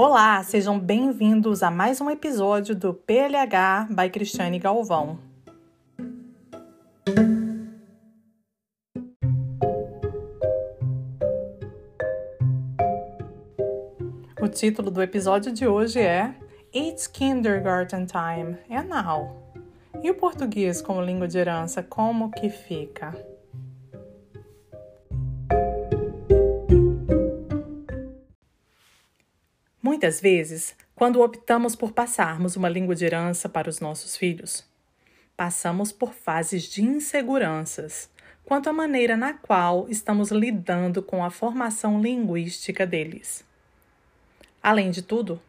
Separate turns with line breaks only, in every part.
Olá, sejam bem-vindos a mais um episódio do PLH by Cristiane Galvão. O título do episódio de hoje é It's Kindergarten Time and Now. E o português como língua de herança, como que fica? Muitas vezes, quando optamos por passarmos uma língua de herança para os nossos filhos, passamos por fases de inseguranças quanto à maneira na qual estamos lidando com a formação linguística deles. Além de tudo,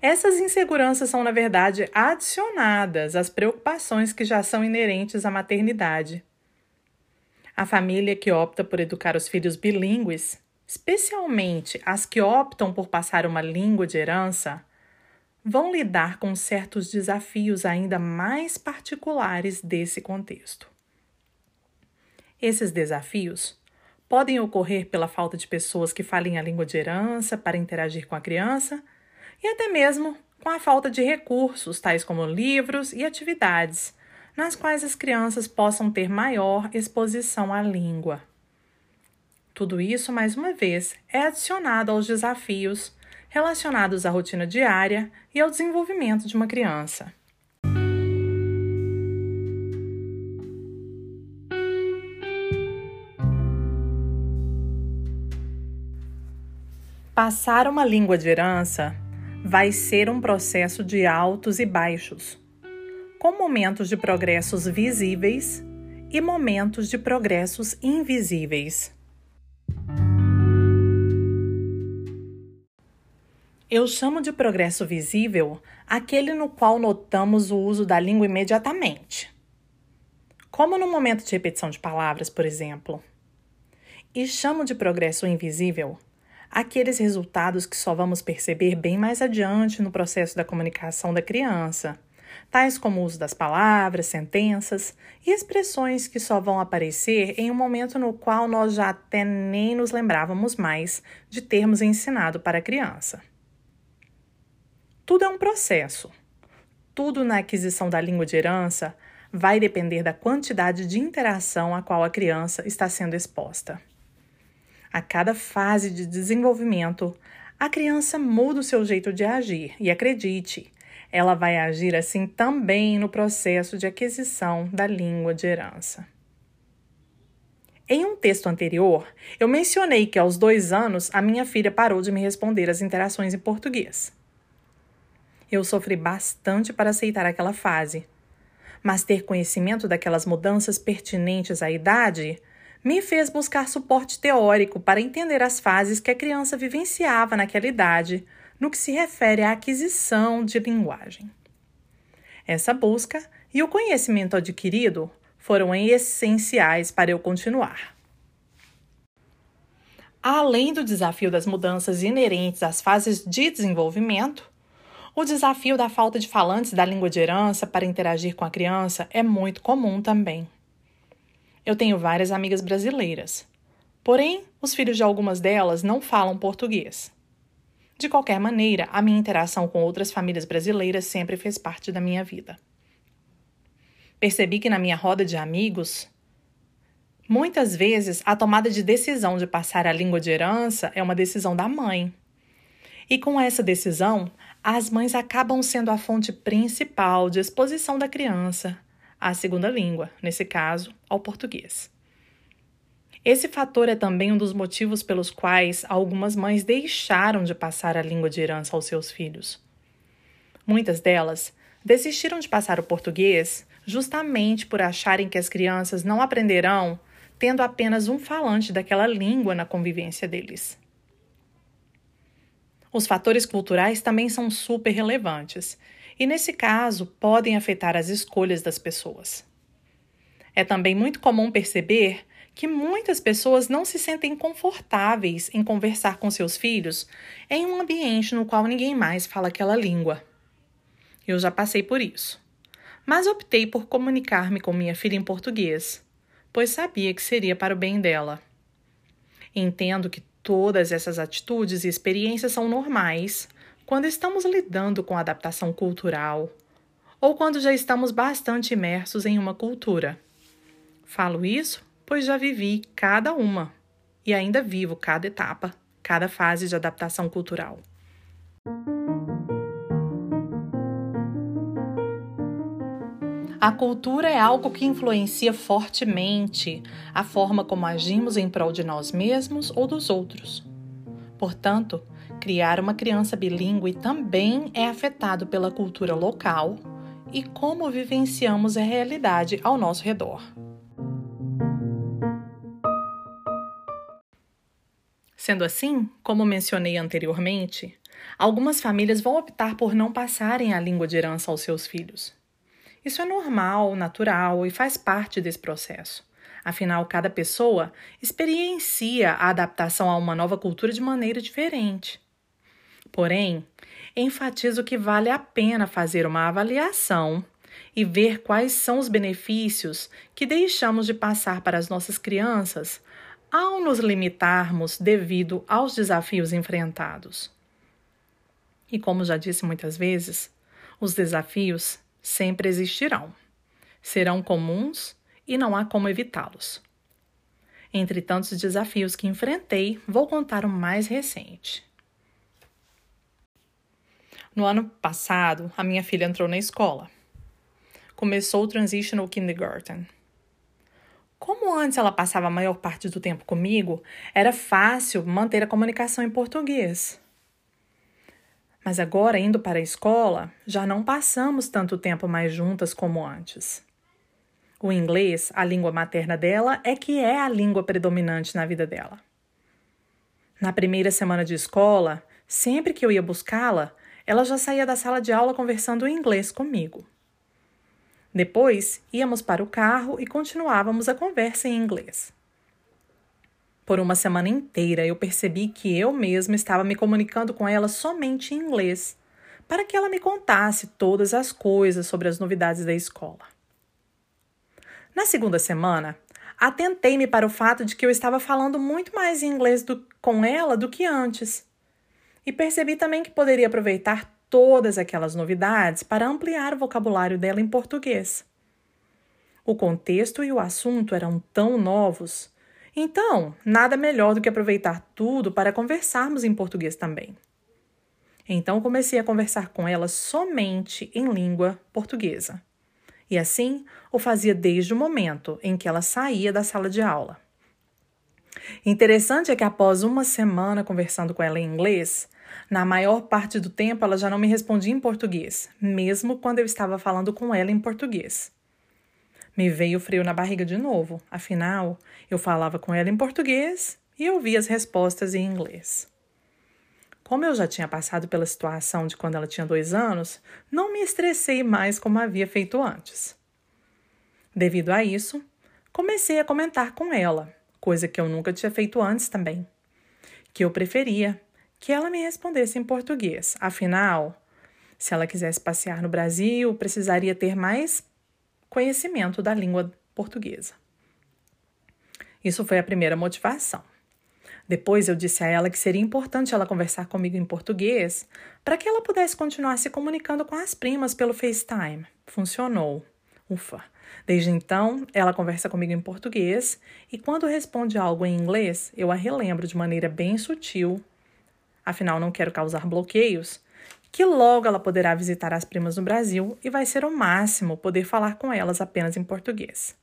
essas inseguranças são, na verdade, adicionadas às preocupações que já são inerentes à maternidade. A família que opta por educar os filhos bilíngues especialmente as que optam por passar uma língua de herança, vão lidar com certos desafios ainda mais particulares desse contexto. Esses desafios podem ocorrer pela falta de pessoas que falem a língua de herança para interagir com a criança e até mesmo com a falta de recursos, tais como livros e atividades, nas quais as crianças possam ter maior exposição à língua. Tudo isso, mais uma vez, é adicionado aos desafios relacionados à rotina diária e ao desenvolvimento de uma criança. Passar uma língua de herança vai ser um processo de altos e baixos, com momentos de progressos visíveis e momentos de progressos invisíveis. Eu chamo de progresso visível aquele no qual notamos o uso da língua imediatamente, como no momento de repetição de palavras, por exemplo. E chamo de progresso invisível aqueles resultados que só vamos perceber bem mais adiante no processo da comunicação da criança, tais como o uso das palavras, sentenças e expressões que só vão aparecer em um momento no qual nós já até nem nos lembrávamos mais de termos ensinado para a criança. Tudo é um processo. Tudo na aquisição da língua de herança vai depender da quantidade de interação a qual a criança está sendo exposta. A cada fase de desenvolvimento, a criança muda o seu jeito de agir e acredite, ela vai agir assim também no processo de aquisição da língua de herança. Em um texto anterior, eu mencionei que aos dois anos a minha filha parou de me responder às interações em português. Eu sofri bastante para aceitar aquela fase. Mas ter conhecimento daquelas mudanças pertinentes à idade me fez buscar suporte teórico para entender as fases que a criança vivenciava naquela idade, no que se refere à aquisição de linguagem. Essa busca e o conhecimento adquirido foram essenciais para eu continuar. Além do desafio das mudanças inerentes às fases de desenvolvimento, o desafio da falta de falantes da língua de herança para interagir com a criança é muito comum também. Eu tenho várias amigas brasileiras, porém, os filhos de algumas delas não falam português. De qualquer maneira, a minha interação com outras famílias brasileiras sempre fez parte da minha vida. Percebi que na minha roda de amigos, muitas vezes a tomada de decisão de passar a língua de herança é uma decisão da mãe. E com essa decisão, as mães acabam sendo a fonte principal de exposição da criança à segunda língua, nesse caso, ao português. Esse fator é também um dos motivos pelos quais algumas mães deixaram de passar a língua de herança aos seus filhos. Muitas delas desistiram de passar o português justamente por acharem que as crianças não aprenderão tendo apenas um falante daquela língua na convivência deles. Os fatores culturais também são super relevantes e, nesse caso, podem afetar as escolhas das pessoas. É também muito comum perceber que muitas pessoas não se sentem confortáveis em conversar com seus filhos em um ambiente no qual ninguém mais fala aquela língua. Eu já passei por isso, mas optei por comunicar-me com minha filha em português, pois sabia que seria para o bem dela. Entendo que Todas essas atitudes e experiências são normais quando estamos lidando com adaptação cultural ou quando já estamos bastante imersos em uma cultura. Falo isso pois já vivi cada uma e ainda vivo cada etapa, cada fase de adaptação cultural. A cultura é algo que influencia fortemente a forma como agimos em prol de nós mesmos ou dos outros. Portanto, criar uma criança bilíngue também é afetado pela cultura local e como vivenciamos a realidade ao nosso redor. Sendo assim, como mencionei anteriormente, algumas famílias vão optar por não passarem a língua de herança aos seus filhos. Isso é normal, natural e faz parte desse processo. Afinal, cada pessoa experiencia a adaptação a uma nova cultura de maneira diferente. Porém, enfatizo que vale a pena fazer uma avaliação e ver quais são os benefícios que deixamos de passar para as nossas crianças ao nos limitarmos devido aos desafios enfrentados. E como já disse muitas vezes, os desafios sempre existirão. Serão comuns e não há como evitá-los. Entre tantos desafios que enfrentei, vou contar o mais recente. No ano passado, a minha filha entrou na escola. Começou o Transitional Kindergarten. Como antes ela passava a maior parte do tempo comigo, era fácil manter a comunicação em português. Mas agora, indo para a escola, já não passamos tanto tempo mais juntas como antes. O inglês, a língua materna dela, é que é a língua predominante na vida dela. Na primeira semana de escola, sempre que eu ia buscá-la, ela já saía da sala de aula conversando em inglês comigo. Depois, íamos para o carro e continuávamos a conversa em inglês. Por uma semana inteira eu percebi que eu mesma estava me comunicando com ela somente em inglês, para que ela me contasse todas as coisas sobre as novidades da escola. Na segunda semana, atentei-me para o fato de que eu estava falando muito mais em inglês do, com ela do que antes. E percebi também que poderia aproveitar todas aquelas novidades para ampliar o vocabulário dela em português. O contexto e o assunto eram tão novos então, nada melhor do que aproveitar tudo para conversarmos em português também. Então, comecei a conversar com ela somente em língua portuguesa. E assim o fazia desde o momento em que ela saía da sala de aula. Interessante é que após uma semana conversando com ela em inglês, na maior parte do tempo ela já não me respondia em português, mesmo quando eu estava falando com ela em português. Me veio frio na barriga de novo, afinal, eu falava com ela em português e ouvia as respostas em inglês. Como eu já tinha passado pela situação de quando ela tinha dois anos, não me estressei mais como havia feito antes. Devido a isso, comecei a comentar com ela, coisa que eu nunca tinha feito antes também, que eu preferia que ela me respondesse em português. Afinal, se ela quisesse passear no Brasil, precisaria ter mais conhecimento da língua portuguesa. Isso foi a primeira motivação. Depois eu disse a ela que seria importante ela conversar comigo em português para que ela pudesse continuar se comunicando com as primas pelo FaceTime. Funcionou. Ufa! Desde então, ela conversa comigo em português e quando responde algo em inglês, eu a relembro de maneira bem sutil. Afinal, não quero causar bloqueios que logo ela poderá visitar as primas no Brasil e vai ser o máximo poder falar com elas apenas em português.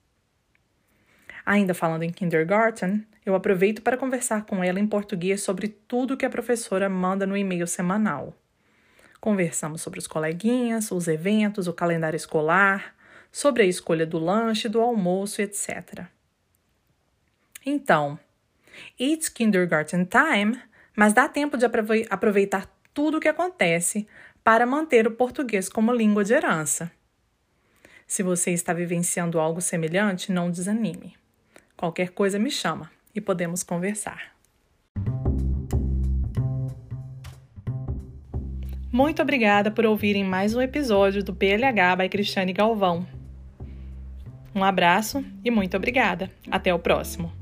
Ainda falando em kindergarten, eu aproveito para conversar com ela em português sobre tudo que a professora manda no e-mail semanal. Conversamos sobre os coleguinhas, os eventos, o calendário escolar, sobre a escolha do lanche, do almoço, etc. Então, it's kindergarten time, mas dá tempo de aproveitar tudo o que acontece para manter o português como língua de herança. Se você está vivenciando algo semelhante, não desanime. Qualquer coisa me chama e podemos conversar. Muito obrigada por ouvirem mais um episódio do PLH by Cristiane Galvão. Um abraço e muito obrigada. Até o próximo.